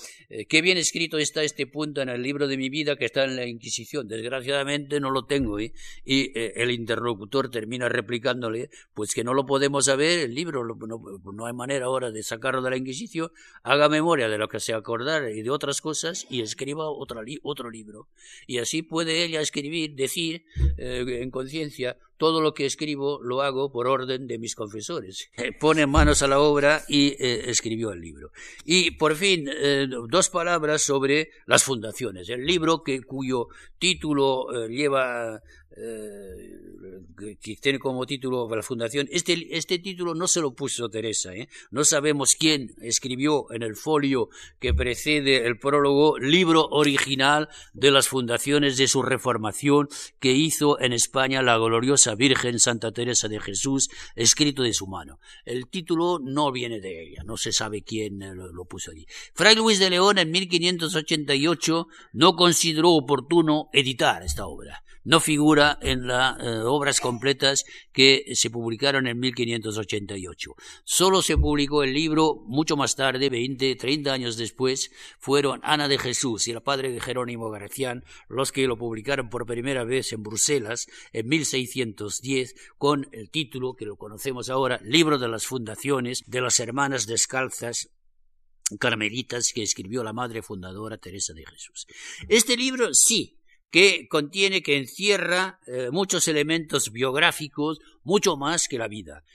qué bien escrito está este punto en el libro de mi vida que está en la Inquisición. Desgraciadamente no lo tengo. Y el interlocutor termina replicándole, pues que no lo podemos saber, el libro, no, hay manera ahora de sacarlo de la Inquisición. Haga memoria de lo que se acordara y de otras cosas y escriba otro, otro libro. Y así puede ella escribir, decir en conciencia, todo lo que escribo lo hago por orden de mis confesores. Pone manos a la obra y eh, escribió el libro. Y por fin, eh, dos palabras sobre las fundaciones. El libro que, cuyo título eh, lleva eh, que tiene como título la fundación, este, este título no se lo puso Teresa, ¿eh? no sabemos quién escribió en el folio que precede el prólogo libro original de las fundaciones de su reformación que hizo en España la gloriosa Virgen Santa Teresa de Jesús, escrito de su mano. El título no viene de ella, no se sabe quién lo, lo puso allí. Fray Luis de León en 1588 no consideró oportuno editar esta obra. No figura en las eh, obras completas que se publicaron en 1588. Solo se publicó el libro mucho más tarde, 20, 30 años después, fueron Ana de Jesús y el padre de Jerónimo Garcián los que lo publicaron por primera vez en Bruselas en 1610 con el título que lo conocemos ahora, Libro de las Fundaciones de las Hermanas Descalzas carmelitas que escribió la madre fundadora Teresa de Jesús. Este libro sí que contiene, que encierra eh, muchos elementos biográficos, mucho más que la vida.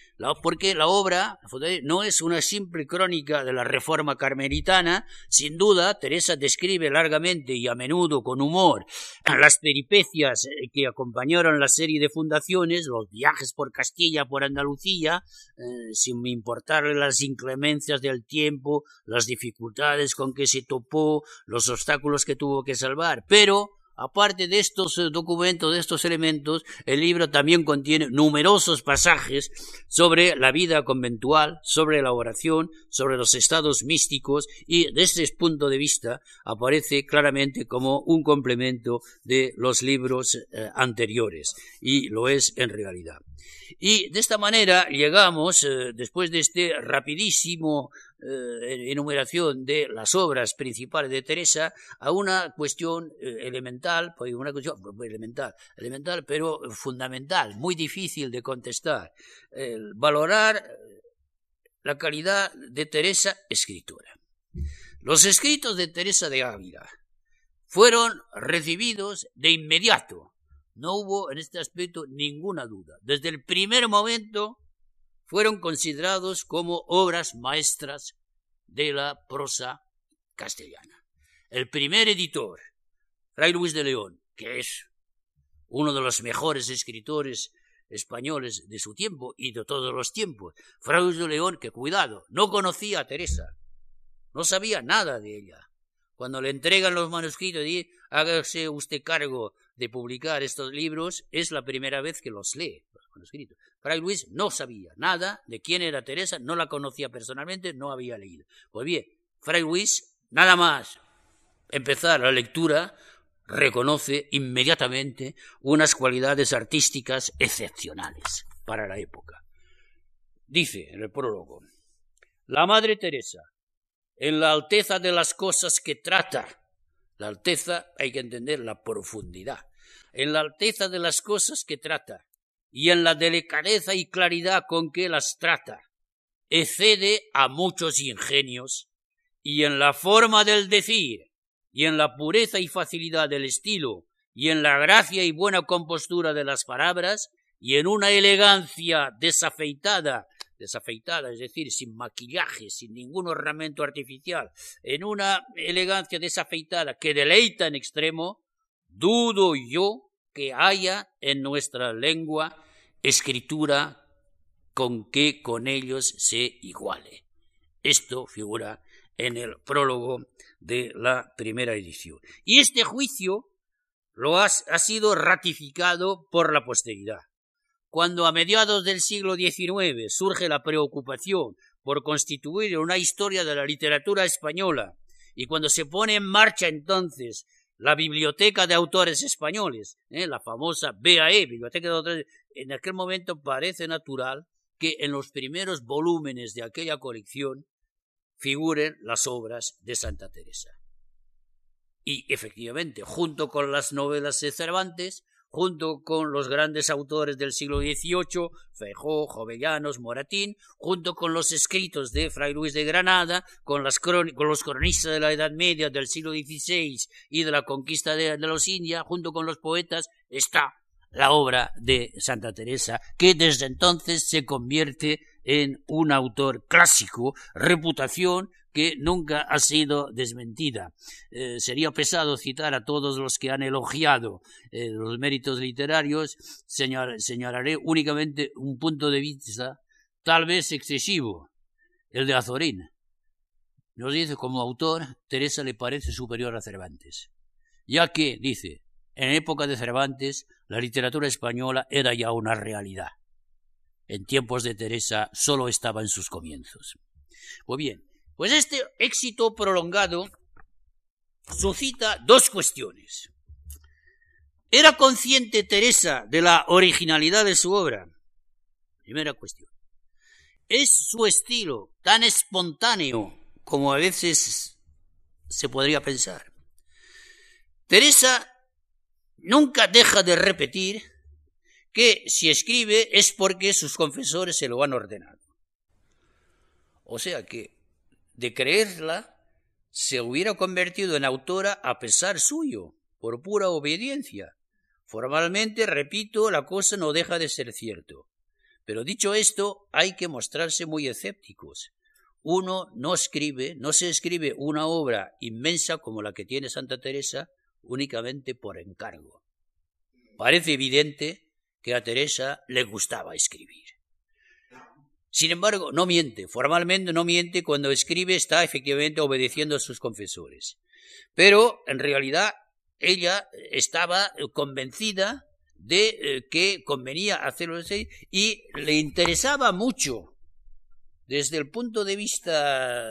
porque la obra no es una simple crónica de la reforma carmelitana, sin duda Teresa describe largamente y a menudo con humor las peripecias eh, que acompañaron la serie de fundaciones, los viajes por Castilla, por Andalucía, eh, sin importarle las inclemencias del tiempo, las dificultades con que se topó, los obstáculos que tuvo que salvar, pero Aparte de estos eh, documentos, de estos elementos, el libro también contiene numerosos pasajes sobre la vida conventual, sobre la oración, sobre los estados místicos y desde ese punto de vista aparece claramente como un complemento de los libros eh, anteriores y lo es en realidad. Y de esta manera llegamos, eh, después de este rapidísimo eh, enumeración de las obras principales de Teresa, a una cuestión eh, elemental, pues, una cuestión pues, elemental, elemental, pero fundamental, muy difícil de contestar. valorar la calidad de Teresa escritora. Los escritos de Teresa de Ávila fueron recibidos de inmediato no hubo en este aspecto ninguna duda. Desde el primer momento fueron considerados como obras maestras de la prosa castellana. El primer editor, Fray Luis de León, que es uno de los mejores escritores españoles de su tiempo y de todos los tiempos, Fray Luis de León, que cuidado, no conocía a Teresa, no sabía nada de ella. Cuando le entregan los manuscritos y hágase usted cargo de publicar estos libros, es la primera vez que los lee, Fray Luis no sabía nada de quién era Teresa, no la conocía personalmente, no había leído. Pues bien, Fray Luis, nada más empezar la lectura, reconoce inmediatamente unas cualidades artísticas excepcionales para la época. Dice en el prólogo, la Madre Teresa, en la alteza de las cosas que trata, la alteza hay que entender la profundidad, en la alteza de las cosas que trata y en la delicadeza y claridad con que las trata. Excede a muchos ingenios y en la forma del decir y en la pureza y facilidad del estilo y en la gracia y buena compostura de las palabras y en una elegancia desafeitada desafeitada, es decir, sin maquillaje, sin ningún ornamento artificial, en una elegancia desafeitada que deleita en extremo, dudo yo que haya en nuestra lengua escritura con que con ellos se iguale. Esto figura en el prólogo de la primera edición. Y este juicio lo ha, ha sido ratificado por la posteridad. Cuando a mediados del siglo XIX surge la preocupación por constituir una historia de la literatura española y cuando se pone en marcha entonces la Biblioteca de Autores Españoles, ¿eh? la famosa BAE, Biblioteca de Autores, en aquel momento parece natural que en los primeros volúmenes de aquella colección figuren las obras de Santa Teresa. Y efectivamente, junto con las novelas de Cervantes, junto con los grandes autores del siglo XVIII, Feijó, Jovellanos, Moratín, junto con los escritos de Fray Luis de Granada, con, los cronistas de la Edad Media del siglo XVI y de la conquista de, de los Indias, junto con los poetas, está la obra de Santa Teresa, que desde entonces se convierte en un autor clásico, reputación que nunca ha sido desmentida. Eh, sería pesado citar a todos los que han elogiado eh, los méritos literarios, señalaré únicamente un punto de vista tal vez excesivo, el de Azorín. Nos dice como autor, Teresa le parece superior a Cervantes, ya que, dice, en época de Cervantes la literatura española era ya una realidad. En tiempos de Teresa solo estaba en sus comienzos. Pues bien, pues este éxito prolongado suscita dos cuestiones. ¿Era consciente Teresa de la originalidad de su obra? Primera cuestión. ¿Es su estilo tan espontáneo como a veces se podría pensar? Teresa nunca deja de repetir que si escribe es porque sus confesores se lo han ordenado. O sea que, de creerla, se hubiera convertido en autora a pesar suyo, por pura obediencia. Formalmente, repito, la cosa no deja de ser cierto. Pero dicho esto, hay que mostrarse muy escépticos. Uno no escribe, no se escribe una obra inmensa como la que tiene Santa Teresa únicamente por encargo. Parece evidente que a Teresa le gustaba escribir. Sin embargo, no miente, formalmente no miente, cuando escribe está efectivamente obedeciendo a sus confesores. Pero, en realidad, ella estaba convencida de eh, que convenía hacerlo así y le interesaba mucho desde el punto de vista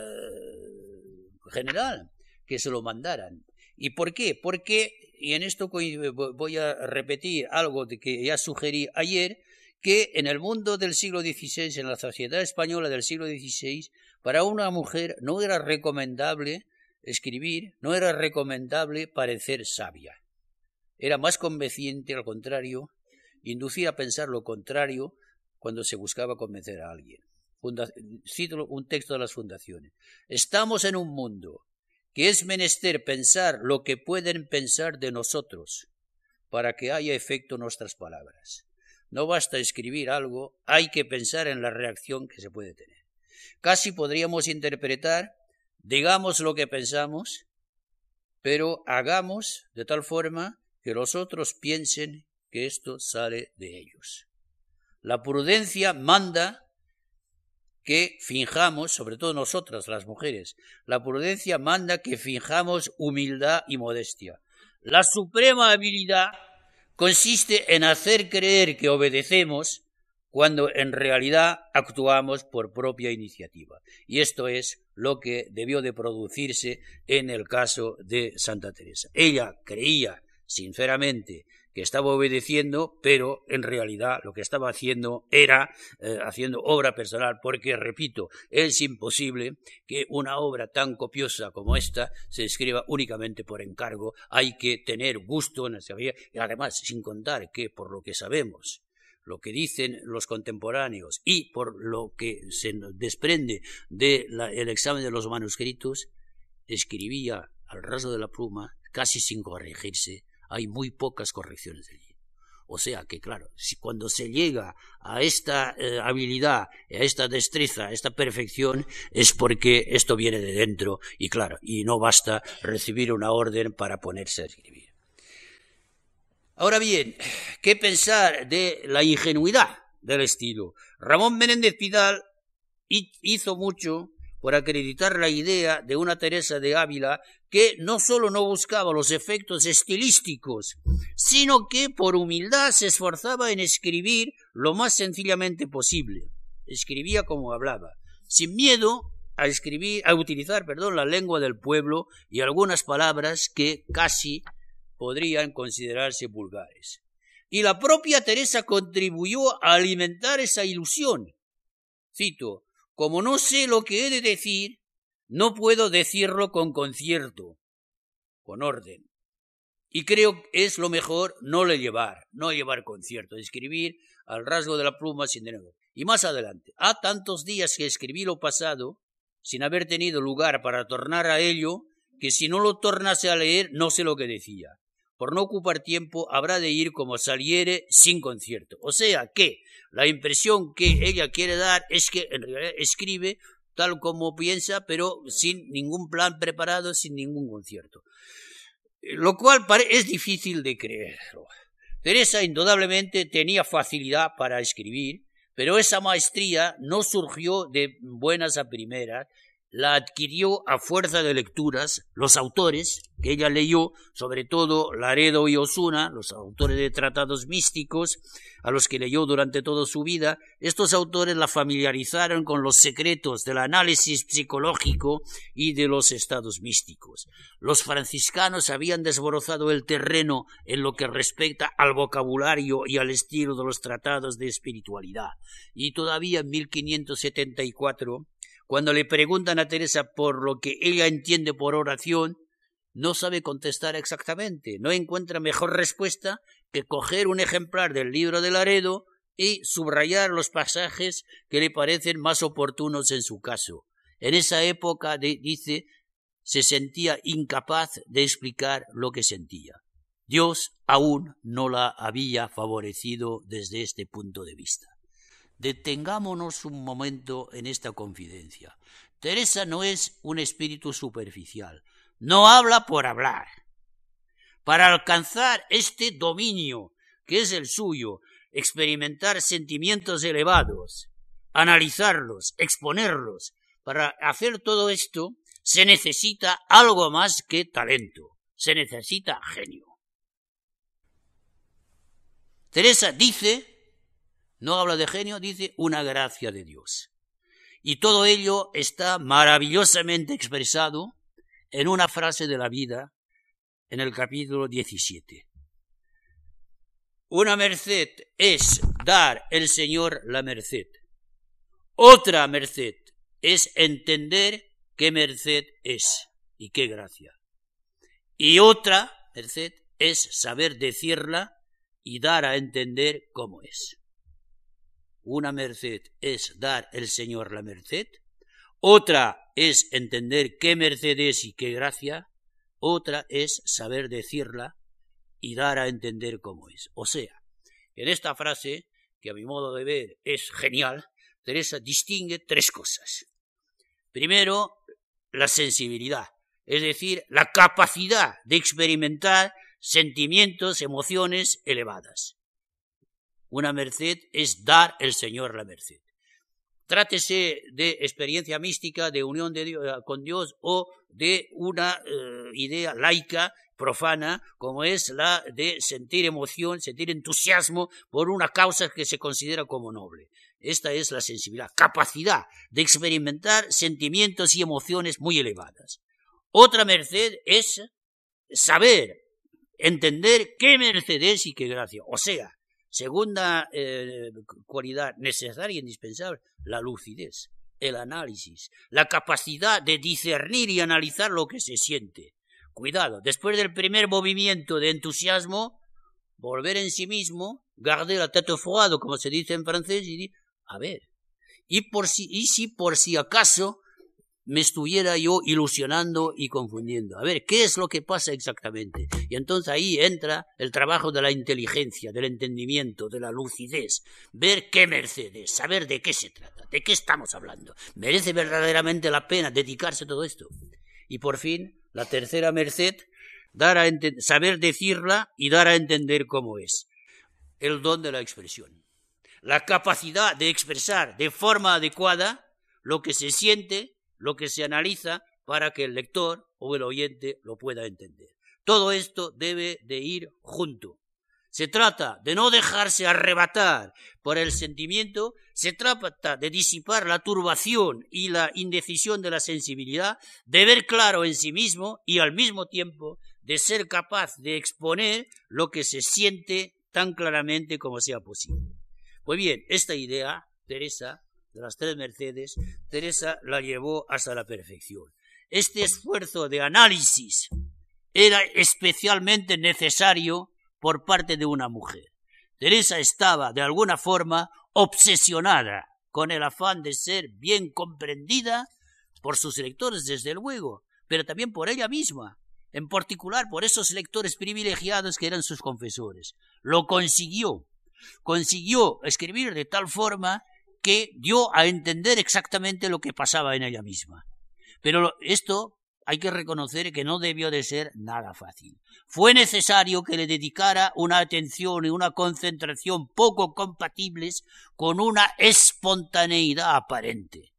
general que se lo mandaran. ¿Y por qué? Porque, y en esto voy a repetir algo de que ya sugerí ayer, que en el mundo del siglo XVI, en la sociedad española del siglo XVI, para una mujer no era recomendable escribir, no era recomendable parecer sabia. Era más convenciente, al contrario, inducir a pensar lo contrario cuando se buscaba convencer a alguien. cito un texto de las fundaciones. Estamos en un mundo que es menester pensar lo que pueden pensar de nosotros para que haya efecto nuestras palabras. No basta escribir algo, hay que pensar en la reacción que se puede tener. Casi podríamos interpretar, digamos lo que pensamos, pero hagamos de tal forma que los otros piensen que esto sale de ellos. La prudencia manda que finjamos, sobre todo nosotras las mujeres, la prudencia manda que finjamos humildad y modestia. La suprema habilidad consiste en hacer creer que obedecemos cuando en realidad actuamos por propia iniciativa. Y esto es lo que debió de producirse en el caso de Santa Teresa. Ella creía sinceramente estaba obedeciendo, pero en realidad lo que estaba haciendo era eh, haciendo obra personal, porque, repito, es imposible que una obra tan copiosa como esta se escriba únicamente por encargo, hay que tener gusto en esa y además, sin contar que, por lo que sabemos, lo que dicen los contemporáneos y por lo que se desprende del examen de los manuscritos, escribía al raso de la pluma, casi sin corregirse, hay muy pocas correcciones allí. O sea que, claro, si cuando se llega a esta eh, habilidad, a esta destreza, a esta perfección, es porque esto viene de dentro y, claro, y no basta recibir una orden para ponerse a escribir. Ahora bien, ¿qué pensar de la ingenuidad del estilo? Ramón Menéndez Pidal hizo mucho por acreditar la idea de una Teresa de Ávila que no sólo no buscaba los efectos estilísticos, sino que por humildad se esforzaba en escribir lo más sencillamente posible. Escribía como hablaba, sin miedo a escribir, a utilizar, perdón, la lengua del pueblo y algunas palabras que casi podrían considerarse vulgares. Y la propia Teresa contribuyó a alimentar esa ilusión. Cito, como no sé lo que he de decir, no puedo decirlo con concierto, con orden. Y creo que es lo mejor no le llevar, no llevar concierto, escribir al rasgo de la pluma sin dinero. Y más adelante, ha tantos días que escribí lo pasado, sin haber tenido lugar para tornar a ello, que si no lo tornase a leer no sé lo que decía por no ocupar tiempo, habrá de ir como saliere sin concierto. O sea que la impresión que ella quiere dar es que en realidad escribe tal como piensa, pero sin ningún plan preparado, sin ningún concierto. Lo cual es difícil de creerlo. Teresa indudablemente tenía facilidad para escribir, pero esa maestría no surgió de buenas a primeras, la adquirió a fuerza de lecturas. Los autores que ella leyó, sobre todo Laredo y Osuna, los autores de tratados místicos, a los que leyó durante toda su vida, estos autores la familiarizaron con los secretos del análisis psicológico y de los estados místicos. Los franciscanos habían desbrozado el terreno en lo que respecta al vocabulario y al estilo de los tratados de espiritualidad. Y todavía en 1574 cuando le preguntan a Teresa por lo que ella entiende por oración, no sabe contestar exactamente, no encuentra mejor respuesta que coger un ejemplar del libro de Laredo y subrayar los pasajes que le parecen más oportunos en su caso. En esa época, dice, se sentía incapaz de explicar lo que sentía. Dios aún no la había favorecido desde este punto de vista. Detengámonos un momento en esta confidencia. Teresa no es un espíritu superficial, no habla por hablar. Para alcanzar este dominio que es el suyo, experimentar sentimientos elevados, analizarlos, exponerlos, para hacer todo esto se necesita algo más que talento, se necesita genio. Teresa dice no habla de genio, dice una gracia de Dios. Y todo ello está maravillosamente expresado en una frase de la vida en el capítulo 17. Una merced es dar el Señor la merced. Otra merced es entender qué merced es y qué gracia. Y otra merced es saber decirla y dar a entender cómo es. Una merced es dar el Señor la merced, otra es entender qué merced es y qué gracia, otra es saber decirla y dar a entender cómo es. O sea, en esta frase, que a mi modo de ver es genial, Teresa distingue tres cosas. Primero, la sensibilidad, es decir, la capacidad de experimentar sentimientos, emociones elevadas. Una merced es dar el Señor la merced. Trátese de experiencia mística, de unión eh, con Dios o de una eh, idea laica, profana, como es la de sentir emoción, sentir entusiasmo por una causa que se considera como noble. Esta es la sensibilidad, capacidad de experimentar sentimientos y emociones muy elevadas. Otra merced es saber, entender qué merced es y qué gracia. O sea, Segunda eh, cualidad necesaria e indispensable, la lucidez, el análisis, la capacidad de discernir y analizar lo que se siente. Cuidado, después del primer movimiento de entusiasmo, volver en sí mismo, garder la tête froide, como se dice en francés, y a ver, y, por si, y si por si acaso me estuviera yo ilusionando y confundiendo. A ver, ¿qué es lo que pasa exactamente? Y entonces ahí entra el trabajo de la inteligencia, del entendimiento, de la lucidez, ver qué Mercedes, saber de qué se trata, de qué estamos hablando. ¿Merece verdaderamente la pena dedicarse a todo esto? Y por fin, la tercera merced, dar a saber decirla y dar a entender cómo es. El don de la expresión. La capacidad de expresar de forma adecuada lo que se siente lo que se analiza para que el lector o el oyente lo pueda entender. Todo esto debe de ir junto. Se trata de no dejarse arrebatar por el sentimiento, se trata de disipar la turbación y la indecisión de la sensibilidad, de ver claro en sí mismo y al mismo tiempo de ser capaz de exponer lo que se siente tan claramente como sea posible. Pues bien, esta idea, Teresa, de las tres Mercedes, Teresa la llevó hasta la perfección. Este esfuerzo de análisis era especialmente necesario por parte de una mujer. Teresa estaba, de alguna forma, obsesionada con el afán de ser bien comprendida por sus lectores, desde luego, pero también por ella misma, en particular por esos lectores privilegiados que eran sus confesores. Lo consiguió. Consiguió escribir de tal forma que dio a entender exactamente lo que pasaba en ella misma. Pero esto hay que reconocer que no debió de ser nada fácil. Fue necesario que le dedicara una atención y una concentración poco compatibles con una espontaneidad aparente.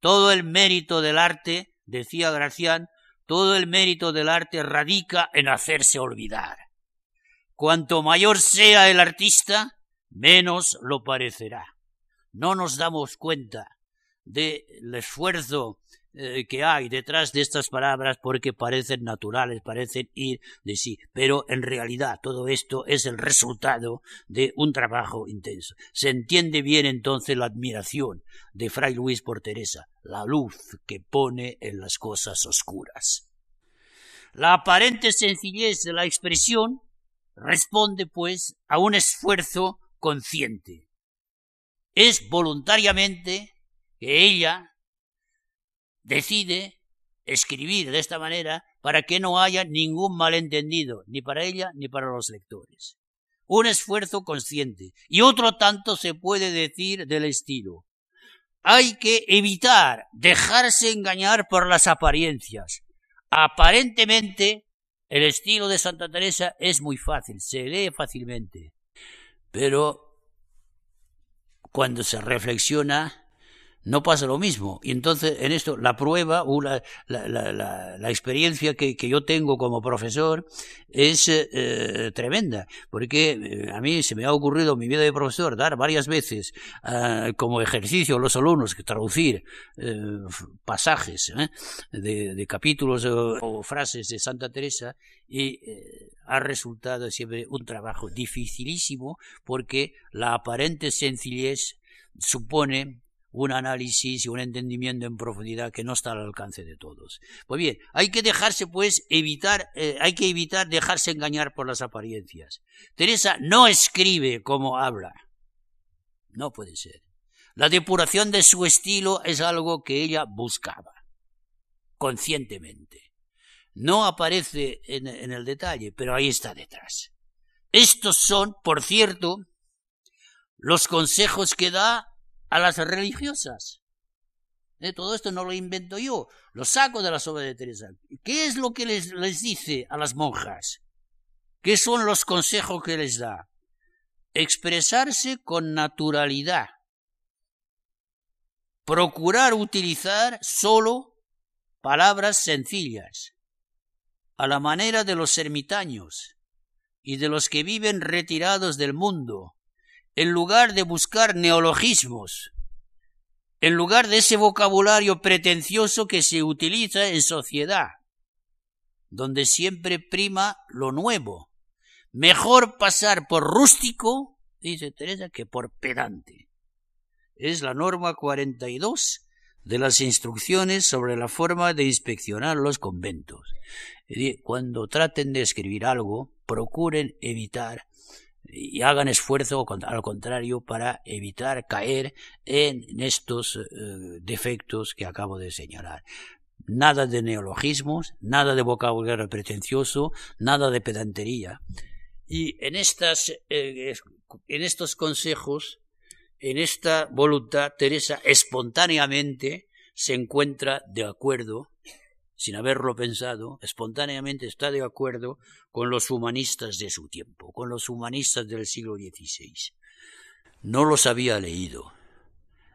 Todo el mérito del arte, decía Gracián, todo el mérito del arte radica en hacerse olvidar. Cuanto mayor sea el artista, menos lo parecerá. No nos damos cuenta del esfuerzo eh, que hay detrás de estas palabras porque parecen naturales, parecen ir de sí, pero en realidad todo esto es el resultado de un trabajo intenso. Se entiende bien entonces la admiración de Fray Luis por Teresa, la luz que pone en las cosas oscuras. La aparente sencillez de la expresión responde, pues, a un esfuerzo consciente. Es voluntariamente que ella decide escribir de esta manera para que no haya ningún malentendido, ni para ella ni para los lectores. Un esfuerzo consciente. Y otro tanto se puede decir del estilo. Hay que evitar dejarse engañar por las apariencias. Aparentemente, el estilo de Santa Teresa es muy fácil, se lee fácilmente. Pero cuando se reflexiona, no pasa lo mismo. Y entonces, en esto, la prueba, la, la, experiencia que, yo tengo como profesor es eh, tremenda, porque eh, a mí se me ha ocurrido en mi vida de profesor dar varias veces ah, como ejercicio a los alumnos que traducir eh, pasajes de, de, capítulos o, o, frases de Santa Teresa y ha resultado siempre un trabajo dificilísimo porque la aparente sencillez supone un análisis y un entendimiento en profundidad que no está al alcance de todos. Pues bien, hay que dejarse, pues, evitar, eh, hay que evitar dejarse engañar por las apariencias. Teresa no escribe como habla. No puede ser. La depuración de su estilo es algo que ella buscaba, conscientemente. No aparece en, en el detalle, pero ahí está detrás. Estos son, por cierto, los consejos que da a las religiosas. Eh, todo esto no lo invento yo, lo saco de las obras de Teresa. ¿Qué es lo que les, les dice a las monjas? ¿Qué son los consejos que les da? Expresarse con naturalidad. Procurar utilizar solo palabras sencillas, a la manera de los ermitaños y de los que viven retirados del mundo, en lugar de buscar neologismos, en lugar de ese vocabulario pretencioso que se utiliza en sociedad, donde siempre prima lo nuevo. Mejor pasar por rústico, dice Teresa, que por pedante. Es la norma 42 de las instrucciones sobre la forma de inspeccionar los conventos. Cuando traten de escribir algo, procuren evitar y hagan esfuerzo, al contrario, para evitar caer en estos eh, defectos que acabo de señalar. Nada de neologismos, nada de vocabulario pretencioso, nada de pedantería. Y en, estas, eh, en estos consejos, en esta voluntad, Teresa espontáneamente se encuentra de acuerdo sin haberlo pensado, espontáneamente está de acuerdo con los humanistas de su tiempo, con los humanistas del siglo XVI. No los había leído.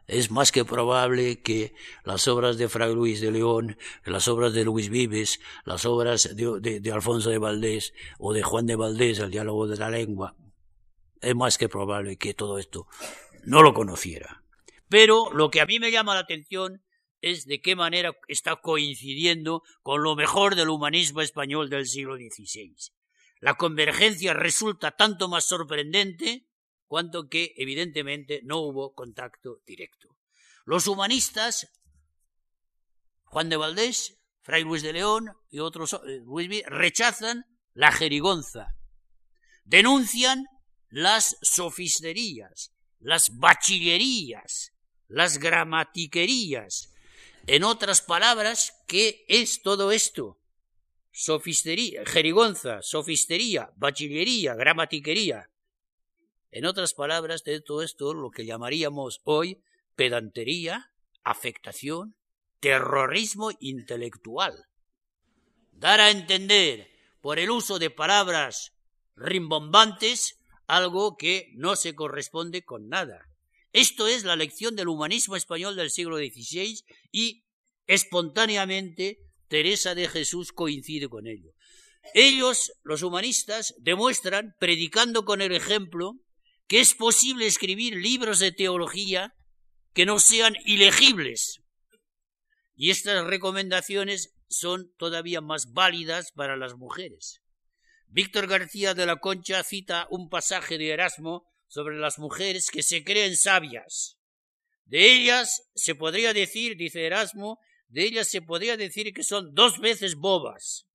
Es más que probable que las obras de Fray Luis de León, las obras de Luis Vives, las obras de, Alfonso de Valdés o de Juan de Valdés, el diálogo de la lengua, es más que probable que todo esto no lo conociera. Pero lo que a mí me llama la atención es de qué manera está coincidiendo con lo mejor del humanismo español del siglo XVI. La convergencia resulta tanto más sorprendente cuanto que, evidentemente, no hubo contacto directo. Los humanistas, Juan de Valdés, Fray Luis de León y otros, eh, rechazan la jerigonza, denuncian las sofisterías, las bachillerías, las gramatiquerías, en otras palabras, ¿qué es todo esto? Sofistería, jerigonza, sofistería, bachillería, gramatiquería. En otras palabras, de todo esto, lo que llamaríamos hoy pedantería, afectación, terrorismo intelectual. Dar a entender por el uso de palabras rimbombantes algo que no se corresponde con nada. Esto es la lección del humanismo español del siglo XVI y espontáneamente Teresa de Jesús coincide con ello. Ellos, los humanistas, demuestran, predicando con el ejemplo, que es posible escribir libros de teología que no sean ilegibles. Y estas recomendaciones son todavía más válidas para las mujeres. Víctor García de la Concha cita un pasaje de Erasmo sobre las mujeres que se creen sabias. De ellas se podría decir, dice Erasmo, de ellas se podría decir que son dos veces bobas.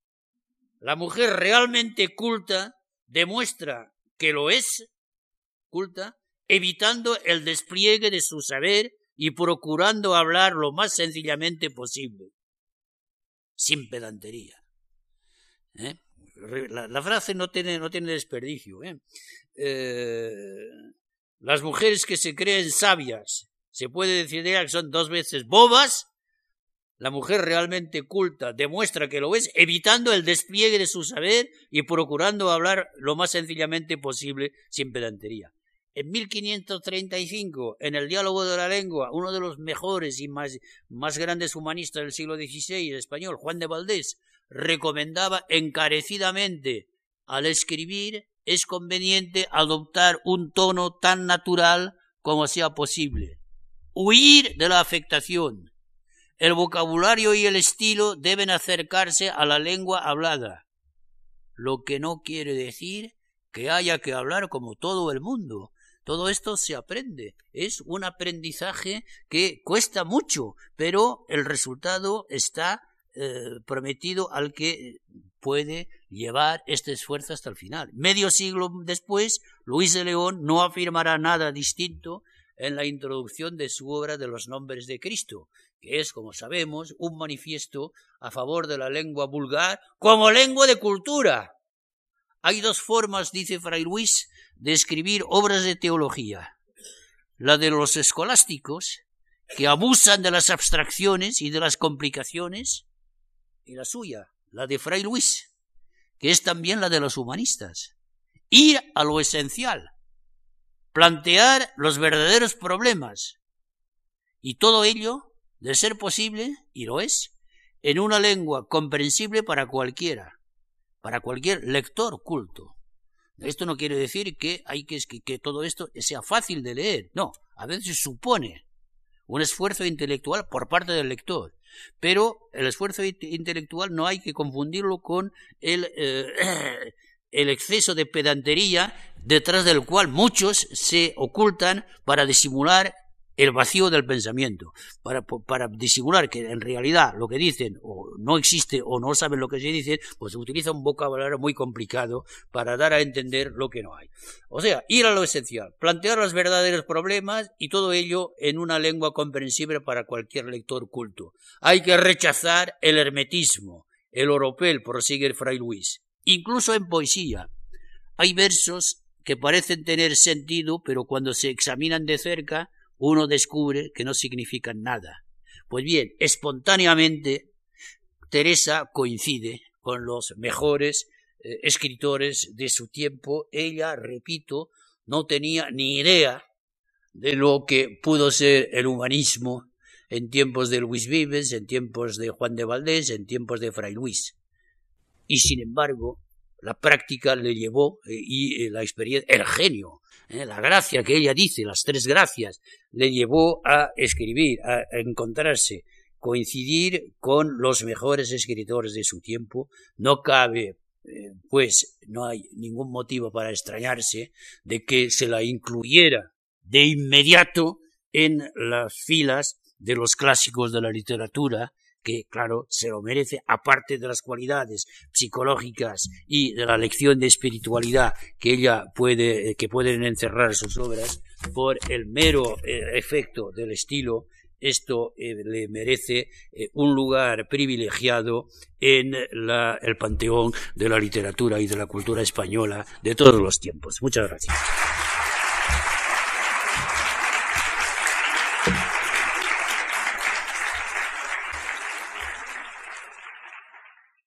La mujer realmente culta demuestra que lo es culta, evitando el despliegue de su saber y procurando hablar lo más sencillamente posible, sin pedantería. ¿Eh? La, frase no tiene, no tiene desperdicio. ¿eh? Eh, las mujeres que se creen sabias, se puede decir que son dos veces bobas. La mujer realmente culta demuestra que lo es, evitando el despliegue de su saber y procurando hablar lo más sencillamente posible, sin pedantería. En 1535, en el diálogo de la lengua, uno de los mejores y más, más grandes humanistas del siglo XVI, español, Juan de Valdés, recomendaba encarecidamente al escribir es conveniente adoptar un tono tan natural como sea posible. Huir de la afectación. El vocabulario y el estilo deben acercarse a la lengua hablada, lo que no quiere decir que haya que hablar como todo el mundo. Todo esto se aprende. Es un aprendizaje que cuesta mucho, pero el resultado está eh, prometido al que puede llevar este esfuerzo hasta el final. Medio siglo después, Luis de León no afirmará nada distinto en la introducción de su obra de los nombres de Cristo, que es, como sabemos, un manifiesto a favor de la lengua vulgar como lengua de cultura. Hay dos formas, dice Fray Luis, de escribir obras de teología. La de los escolásticos, que abusan de las abstracciones y de las complicaciones, y la suya, la de Fray Luis, que es también la de los humanistas. Ir a lo esencial, plantear los verdaderos problemas, y todo ello, de ser posible, y lo es, en una lengua comprensible para cualquiera, para cualquier lector culto. Esto no quiere decir que hay que, que todo esto sea fácil de leer, no, a veces supone un esfuerzo intelectual por parte del lector. Pero el esfuerzo intelectual no hay que confundirlo con el, eh, el exceso de pedantería detrás del cual muchos se ocultan para disimular el vacío del pensamiento, para, para, disimular que en realidad lo que dicen o no existe o no saben lo que se dice, pues se utiliza un vocabulario muy complicado para dar a entender lo que no hay. O sea, ir a lo esencial, plantear los verdaderos problemas y todo ello en una lengua comprensible para cualquier lector culto. Hay que rechazar el hermetismo, el oropel, prosigue Fray Luis. Incluso en poesía hay versos que parecen tener sentido, pero cuando se examinan de cerca uno descubre que no significan nada. Pues bien, espontáneamente Teresa coincide con los mejores eh, escritores de su tiempo. Ella, repito, no tenía ni idea de lo que pudo ser el humanismo en tiempos de Luis Vives, en tiempos de Juan de Valdés, en tiempos de Fray Luis. Y sin embargo, la práctica le llevó eh, y eh, la experiencia, el genio ¿eh? la gracia que ella dice, las tres gracias, le llevó a escribir, a encontrarse, coincidir con los mejores escritores de su tiempo. No cabe, pues, no hay ningún motivo para extrañarse de que se la incluyera de inmediato en las filas de los clásicos de la literatura que, claro, se lo merece, aparte de las cualidades psicológicas y de la lección de espiritualidad que ella puede, eh, que pueden encerrar sus obras, por el mero eh, efecto del estilo, esto eh, le merece un lugar privilegiado en el panteón de la literatura y de la cultura española de todos los tiempos. Muchas gracias.